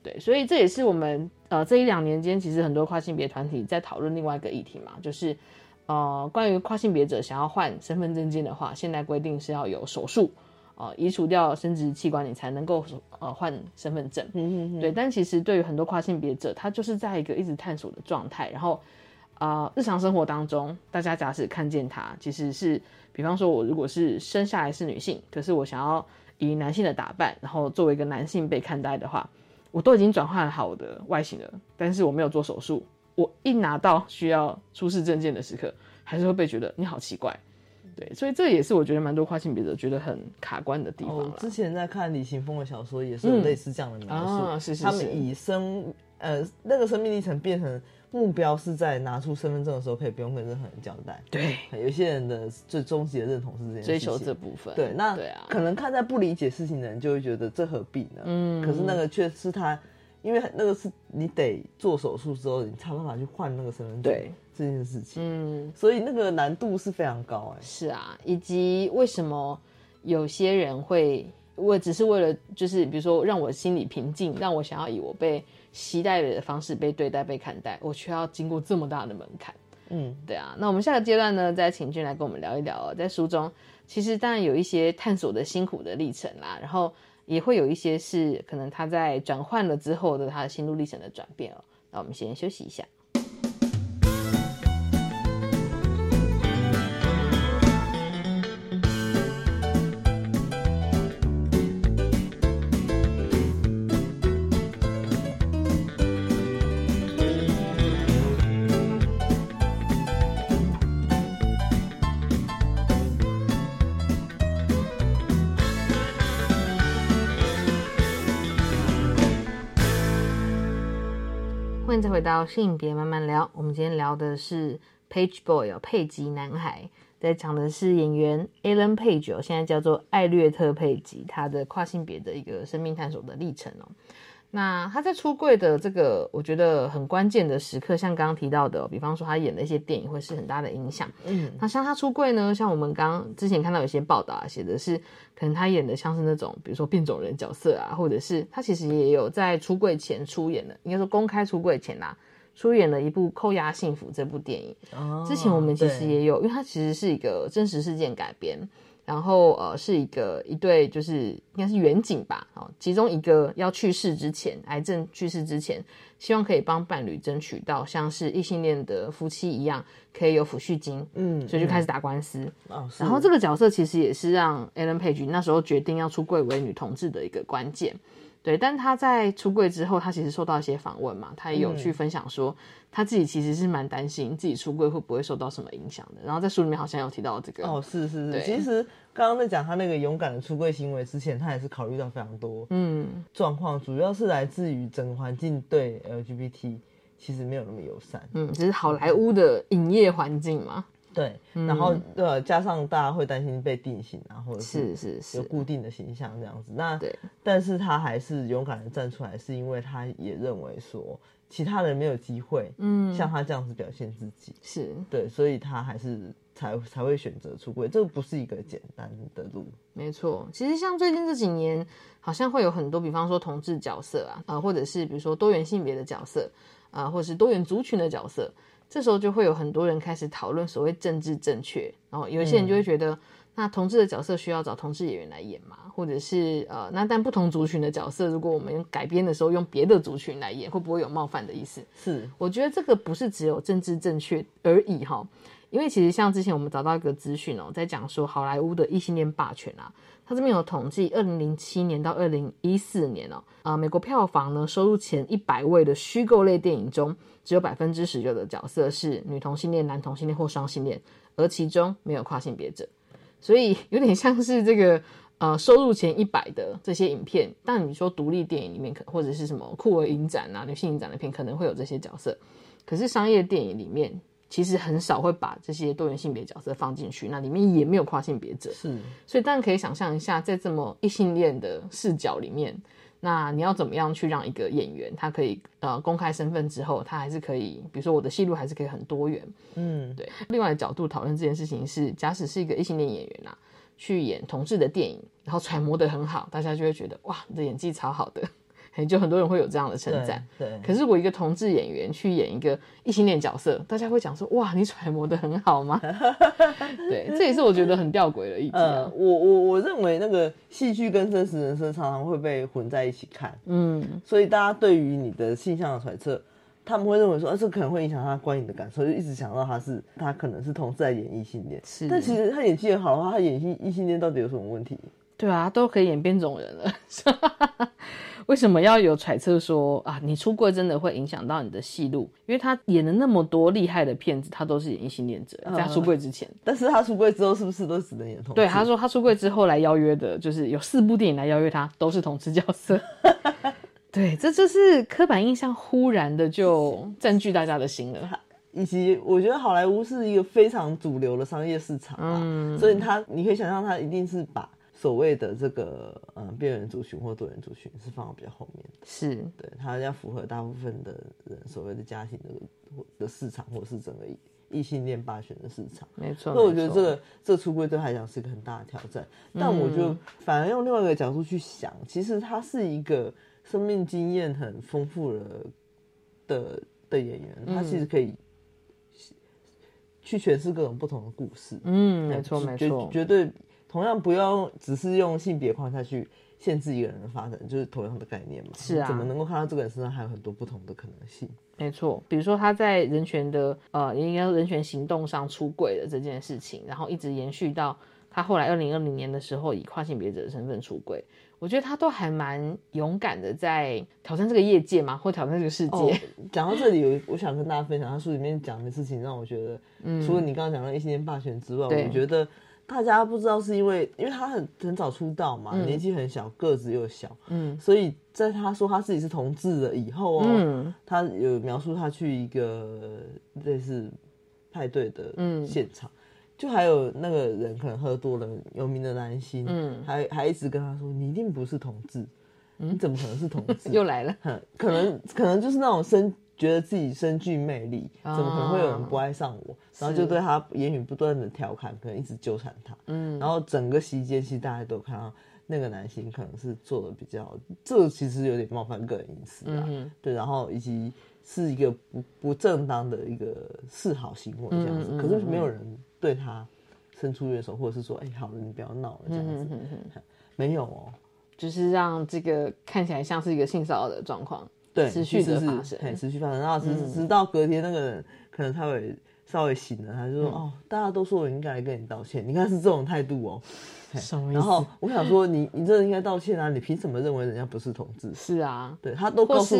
对，所以这也是我们呃这一两年间，其实很多跨性别团体在讨论另外一个议题嘛，就是呃关于跨性别者想要换身份证件的话，现在规定是要有手术。呃，移除掉生殖器官，你才能够呃换身份证。嗯嗯对，但其实对于很多跨性别者，他就是在一个一直探索的状态。然后，呃，日常生活当中，大家假使看见他，其实是，比方说，我如果是生下来是女性，可是我想要以男性的打扮，然后作为一个男性被看待的话，我都已经转换好我的外形了，但是我没有做手术，我一拿到需要出示证件的时刻，还是会被觉得你好奇怪。对，所以这也是我觉得蛮多跨性别者觉得很卡关的地方之前在看李行峰的小说，也是有嗯类似这样的描述。啊是是是他们以生呃那个生命历程变成目标是在拿出身份证的时候可以不用跟任何人交代。对，有些人的最终极的认同是这件事情追求这部分。对，那对啊，可能看在不理解事情的人就会觉得这何必呢？嗯可是那个却是他，因为那个是你得做手术之后，你才有办法去换那个身份证。对这件事情，嗯，所以那个难度是非常高哎、是啊，以及为什么有些人会，我只是为了就是比如说让我心里平静，让我想要以我被期待的方式被对待、被看待，我却要经过这么大的门槛。嗯，对啊，那我们下个阶段呢，再请俊来跟我们聊一聊哦，在书中其实当然有一些探索的辛苦的历程啦，然后也会有一些是可能他在转换了之后的他的心路历程的转变哦。那我们先休息一下。到性别慢慢聊。我们今天聊的是 Page Boy 哦，佩吉男孩，在讲的是演员 Alan Page 哦，现在叫做艾略特佩吉，他的跨性别的一个生命探索的历程哦。那他在出柜的这个，我觉得很关键的时刻，像刚刚提到的哦、比方说他演的一些电影会是很大的影响。嗯，那像他出柜呢，像我们刚刚之前看到有些报道啊，写的是可能他演的像是那种，比如说变种人角色啊，或者是他其实也有在出柜前出演的，应该说公开出柜前啦、出演了一部《扣押幸福》这部电影。哦之前我们其实也有，因为它其实是一个真实事件改编，然后呃是一个一对就是应该是远景吧，哦，其中一个要去世之前，癌症去世之前，希望可以帮伴侣争取到像是异性恋的夫妻一样，可以有抚恤金，嗯所以就开始打官司。哦，然后这个角色其实也是让 Ellen Page 那时候决定要出柜为女同志的一个关键。对，但他在出柜之后，他其实受到一些访问嘛，他也有嗯去分享说，他自己其实是蛮担心自己出柜会不会受到什么影响的。然后在书里面好像有提到这个，哦，是是是，其实刚刚在讲他那个勇敢的出柜行为之前，他也是考虑到非常多嗯状况，主要是来自于整个环境对 LGBT 其实没有那么友善。嗯，只是好莱坞的影业环境嘛，对，嗯。然后呃，加上大家会担心被定型啊，或者是是是有固定的形象这样子。那对，但是他还是勇敢的站出来，是因为他也认为说其他人没有机会，嗯。像他这样子表现自己，是。对，所以他还是才才会选择出柜。这个不是一个简单的路，没错，其实像最近这几年，好像会有很多，比方说同志角色啊，呃，或者是比如说多元性别的角色，啊、或者是多元族群的角色，这时候就会有很多人开始讨论所谓政治正确，然后有一些人就会觉得，那同志的角色需要找同志演员来演嘛，或者是呃，那但不同族群的角色，如果我们改编的时候用别的族群来演，会不会有冒犯的意思？是我觉得这个不是只有政治正确而已哈，因为其实像之前我们找到一个资讯哦，在讲说好莱坞的异性恋霸权啊，他这边有统计，二零零七年到二零一四年哦，啊、美国票房呢收入前一百位的虚构类电影中，只有百分之十九的角色是女同性恋、男同性恋或双性恋，而其中没有跨性别者，所以有点像是这个。呃，收入前一百的这些影片，但你说独立电影里面可或者是什么酷儿影展啊、女性影展的片，可能会有这些角色。可是商业电影里面其实很少会把这些多元性别角色放进去，那里面也没有跨性别者，是。所以当然可以想象一下，在这么异性恋的视角里面，那你要怎么样去让一个演员他可以呃公开身份之后，他还是可以，比如说我的戏路还是可以很多元，嗯，对。另外的角度讨论这件事情是，假使是一个异性恋演员啊，去演同志的电影，然后揣摩的很好，大家就会觉得哇，你的演技超好的，嘿就很多人会有这样的称赞。对对可是如果一个同志演员去演一个异性恋角色，大家会讲说哇，你揣摩的很好吗？对，这也是我觉得很吊诡的一题呃啊。，我我我认为那个戏剧跟真实人生常常会被混在一起看，嗯，所以大家对于你的性向的揣测，他们会认为说，啊，这可能会影响他观影的感受，就一直想到他是他可能是同志在演异性恋，是但其实他演技很好的话，他演异异性恋到底有什么问题？对啊，都可以演变种人了，为什么要有揣测说啊，你出柜真的会影响到你的戏路？因为他演了那么多厉害的片子，他都是演异性恋者，在他出柜之前。但是他出柜之后是不是都只能演同志？对，他说他出柜之后来邀约的，就是有四部电影来邀约他，都是同志角色。对，这就是刻板印象忽然的就 占据大家的心了。以及我觉得好莱坞是一个非常主流的商业市场啊，嗯所以他你可以想象，他一定是把所谓的这个嗯边缘族群或多元族群是放到比较后面的，是对，它要符合大部分的人所谓的家庭的的市场，或者是整个异性恋霸权的市场。没错。所以我觉得这个这个出柜对他来讲是一个很大的挑战，但我就嗯反而用另外一个角度去想，其实他是一个生命经验很丰富的的的演员，他嗯其实可以去诠释各种不同的故事。嗯，对没错没绝错，绝对同样不要只是用性别框架去限制一个人的发展，就是同样的概念嘛。是啊怎么能够看到这个人身上还有很多不同的可能性？没错。比如说他在人权的呃，应该说人权行动上出轨的这件事情，然后一直延续到他后来二零二零年的时候以跨性别者的身份出轨，我觉得他都还蛮勇敢的，在挑战这个业界嘛，或挑战这个世界。哦，讲到这里，有我想跟大家分享，他书里面讲的事情，让我觉得，嗯除了你刚刚讲的异性恋霸权之外，我觉得大家不知道是因为，因为他很很早出道嘛，嗯。年纪很小，个子又小，嗯。所以在他说他自己是同志了以后哦，嗯。他有描述他去一个类似派对的嗯。现场。就还有那个人可能喝多了，有名的男星，嗯。还还一直跟他说：“你一定不是同志，你怎么可能是同志？” 又来了，哼可能可能就是那种身觉得自己身具魅力，啊。怎么可能会有人不爱上我？然后就对他言语不断的调侃，可能一直纠缠他。嗯。然后整个席间，其实大家都看到那个男性可能是做的比较，这个其实有点冒犯个人隐私啊。嗯对，然后以及是一个不不正当的一个示好行为这样子，嗯嗯嗯可是没有人对他伸出援手，或者是说，哎、好了，你不要闹了。这样子。没有哦，就是让这个看起来像是一个性骚扰的状况，对，持续的发生。嘿持续发生。然后直、嗯直到隔天那个人可能他会稍微醒了，他就说：“嗯哦，大家都说我应该来跟你道歉，你看是这种态度哦。嘿什么意思然后我想说你，你真的应该道歉啊！你凭什么认为人家不是同志？是啊，对他都告诉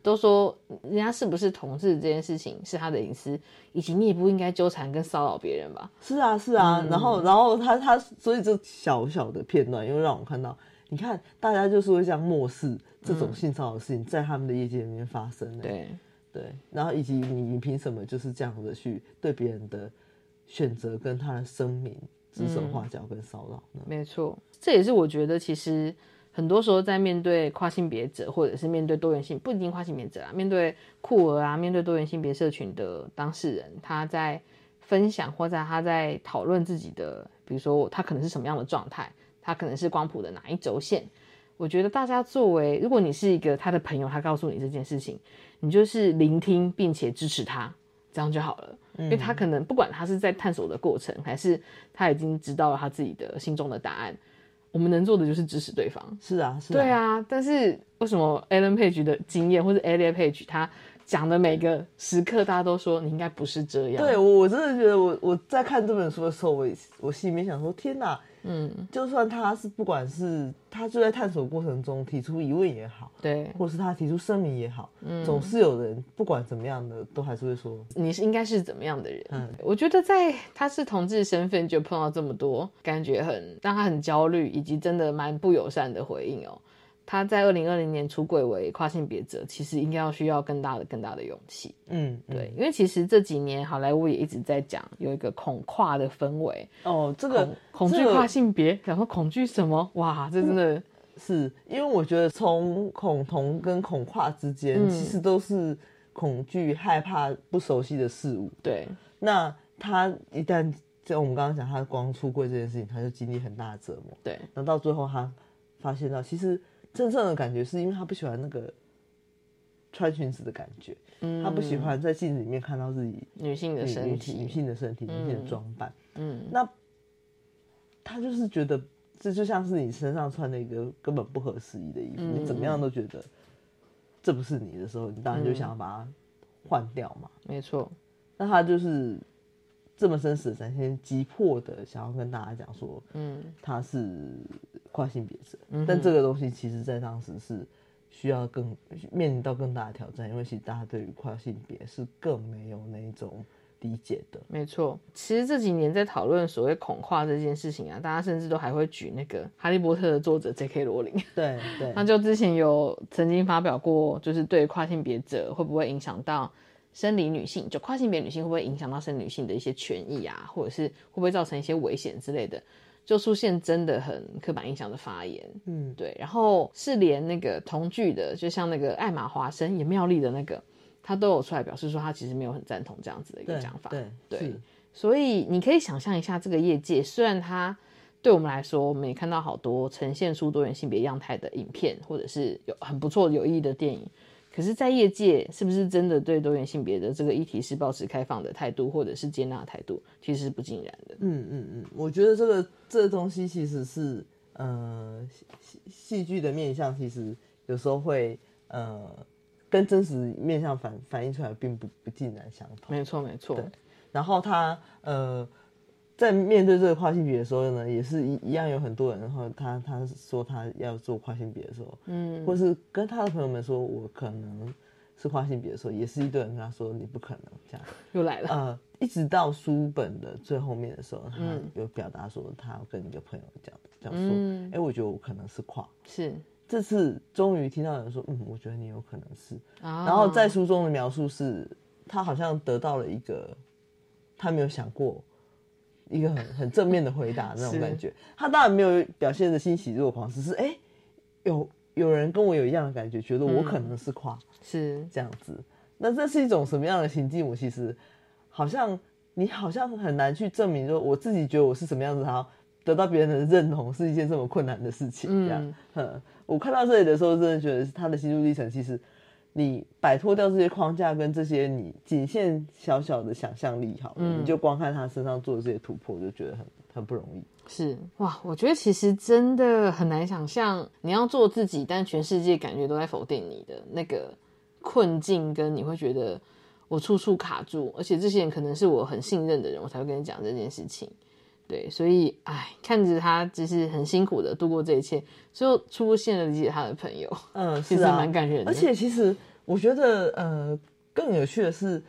都说人家是不是同志这件事情是他的隐私，以及你也不应该纠缠跟骚扰别人吧？是啊，是啊。嗯然后，然后他他，所以这小小的片段又让我看到，你看大家就是会这样漠视这种性骚扰的事情在他们的业界里面发生、欸。对对，然后以及你你凭什么就是这样的去对别人的选择跟他的生命指手画脚跟骚扰呢？没错，这也是我觉得其实很多时候在面对跨性别者，或者是面对多元性，不一定跨性别者啊，面对酷儿啊，面对多元性别社群的当事人，他在分享或者他在讨论自己的，比如说他可能是什么样的状态，他可能是光谱的哪一轴线。我觉得大家作为，如果你是一个他的朋友，他告诉你这件事情，你就是聆听并且支持他，这样就好了。因为他可能不管他是在探索的过程，还是他已经知道了他自己的心中的答案，我们能做的就是支持对方。是啊，是对啊。但是为什么 Alan Page 的经验，或者 Elliot Page 他讲的每个时刻，大家都说你应该不是这样？对我我真的觉得我我在看这本书的时候，我我心里面想说，天哪，嗯，就算他是不管是他就在探索过程中提出疑问也好，对，或是他提出声明也好，嗯。总是有人不管怎么样的，都还是会说，你是应该是怎么样的人？嗯。我觉得在他是同志身份就碰到这么多，感觉很让他很焦虑，以及真的蛮不友善的回应哦。他在二零二零年出柜为跨性别者，其实应该要需要更大的、更大的勇气。嗯，对，因为其实这几年好莱坞也一直在讲有一个恐跨的氛围哦，这个恐恐惧跨性别，然后恐惧什么？哇，这真的 是因为我觉得从恐同跟恐跨之间，嗯其实都是恐惧、害怕不熟悉的事物。对，那他一旦在我们刚刚讲，他光出柜这件事情，他就经历很大的折磨。对，那到最后他发现到，其实真正的感觉是因为他不喜欢那个穿裙子的感觉，嗯他不喜欢在镜子里面看到自己女性的身体女性的身体、女性的嗯装扮。嗯，那他就是觉得这就像是你身上穿的一个根本不合时宜的衣服，嗯你怎么样都觉得这不是你的时候，你当然就嗯想要把它换掉嘛。没错，那他就是这么生死的展现，急迫的想要跟大家讲说，嗯，他是跨性别者，嗯但这个东西其实在当时是需要更面临到更大的挑战，因为其实大家对于跨性别是更没有那一种理解的。没错，其实这几年在讨论所谓恐跨这件事情啊，大家甚至都还会举那个《哈利波特》的作者 J.K. 罗琳，对对，他就之前有曾经发表过，就是对跨性别者会不会影响到生理女性，就跨性别女性会不会影响到生理女性的一些权益啊，或者是会不会造成一些危险之类的。就出现真的很刻板印象的发言，嗯，对，然后是连那个同剧的，就像那个艾玛华生也妙丽的那个，他都有出来表示说，他其实没有很赞同这样子的一个讲法，对对，所以你可以想象一下，这个业界虽然它对我们来说，我们也看到好多呈现出多元性别样态的影片，或者是有很不错有意义的电影。可是，在业界是不是真的对多元性别的这个议题是保持开放的态度，或者是接纳态度，其实是不尽然的。嗯嗯嗯，我觉得这个这个东西其实是呃戏戏剧的面向，其实有时候会呃跟真实面向反反映出来，并不不尽然相同。没错没错。对，然后他呃。在面对这个跨性别的时候呢，也是一一样有很多人，然后他他说他要做跨性别的时候，嗯，或是跟他的朋友们说我可能是跨性别的时候，也是一堆人跟他说你不可能这样，又来了，呃，一直到书本的最后面的时候，他有表达说他要跟一个朋友讲讲说，哎，我觉得我可能是跨，是。这次终于听到人说，嗯，我觉得你有可能是，然后在书中的描述是，他好像得到了一个他没有想过。一个很很正面的回答那种感觉，他当然没有表现的欣喜若狂，只是哎，有有人跟我有一样的感觉，觉得我可能是跨，是这样子。那这是一种什么样的情境？我其实好像你好像很难去证明，说我自己觉得我是什么样子，然后得到别人的认同是一件这么困难的事情。这样，嗯，我看到这里的时候，真的觉得他的心路历程其实。你摆脱掉这些框架跟这些你仅限小小的想象力，好，你就光看他身上做的这些突破，就觉得很很不容易。是哇，我觉得其实真的很难想象，你要做自己，但全世界感觉都在否定你的那个困境，跟你会觉得我处处卡住，而且这些人可能是我很信任的人，我才会跟你讲这件事情。对，所以哎，看着他就是很辛苦的度过这一切，就出现了理解他的朋友，嗯，其实蛮感人的。而且其实我觉得，呃，更有趣的是，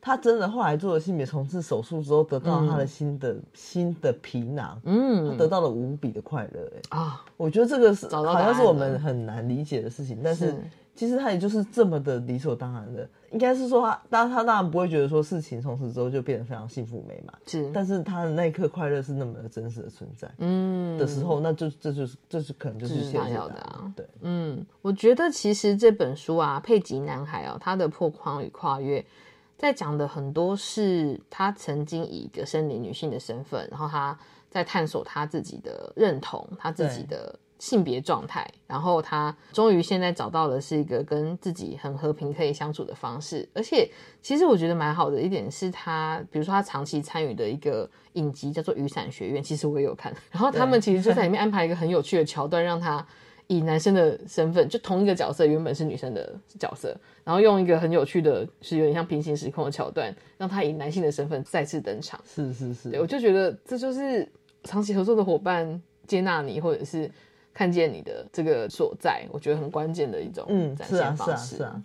他真的后来做了性别重置手术之后，得到他的新的新的皮囊，嗯，他得到了无比的快乐，哎啊，我觉得这个是好像是我们很难理解的事情，但是。其实他也就是这么的理所当然的，应该是说他，当他当然不会觉得说事情从此之后就变得非常幸福美满，是，但是他的那一刻快乐是那么的真实的存在，嗯，的时候，那就这就是这是可能就是想要的啊，对，嗯，我觉得其实这本书啊，《佩吉男孩》哦，他的破框与跨越，在讲的很多是他曾经以一个生理女性的身份，然后他在探索他自己的认同，他自己的。性别状态，然后他终于现在找到的是一个跟自己很和平可以相处的方式，而且其实我觉得蛮好的一点是他，比如说他长期参与的一个影集叫做《雨伞学院》，其实我也有看，然后他们其实就在里面安排一个很有趣的桥段，让他以男生的身份，就同一个角色原本是女生的角色，然后用一个很有趣的，是有点像平行时空的桥段，让他以男性的身份再次登场。是是是，对我就觉得这就是长期合作的伙伴接纳你，或者是。看见你的这个所在，我觉得很关键的一种嗯，展现方式。是啊是啊，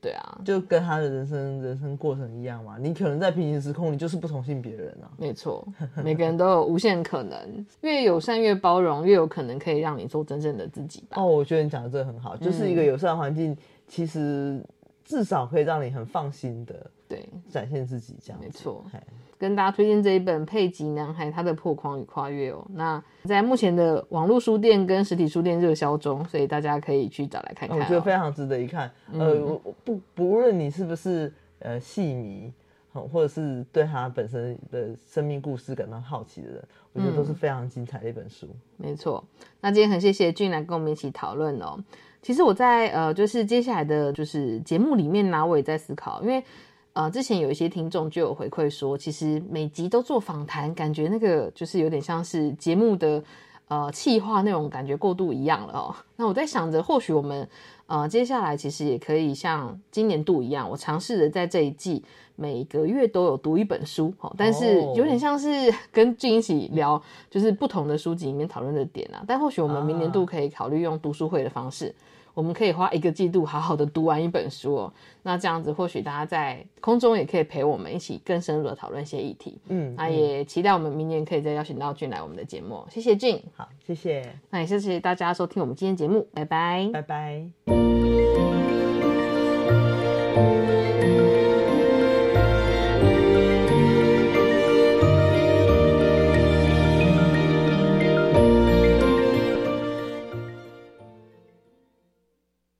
对啊，就跟他的人生人生过程一样嘛。你可能在平行时空，你就是不同性别人啊。没错，每个人都有无限可能，越友善越包容，越有可能可以让你做真正的自己。哦，我觉得你讲的这个很好，就是一个友善环境，其实至少可以让你很放心的对展现自己。这样没错。跟大家推荐这一本《佩吉男孩》，他的破框与跨越哦。那在目前的网络书店跟实体书店热销中，所以大家可以去找来看看。我觉得非常值得一看。呃，不不论你是不是呃戏迷，或者是对他本身的生命故事感到好奇的人，我觉得都是非常精彩的一本书。没错。那今天很谢谢俊来跟我们一起讨论哦。其实我在呃，就是接下来的就是节目里面呢，我也在思考，因为。呃，之前有一些听众就有回馈说，其实每集都做访谈，感觉那个就是有点像是节目的呃气化内容，感觉过度一样了哦。那我在想着，或许我们呃接下来其实也可以像今年度一样，我尝试着在这一季每个月都有读一本书哦，但是有点像是 跟俊一起聊，就是不同的书籍里面讨论的点啊。但或许我们明年度可以考虑用读书会的方式。我们可以花一个季度好好的读完一本书哦。那这样子或许大家在空中也可以陪我们一起更深入的讨论一些议题。嗯那也期待我们明年可以再邀请到俊来我们的节目。谢谢俊。好谢谢。那也谢谢大家收听我们今天节目拜拜。拜拜。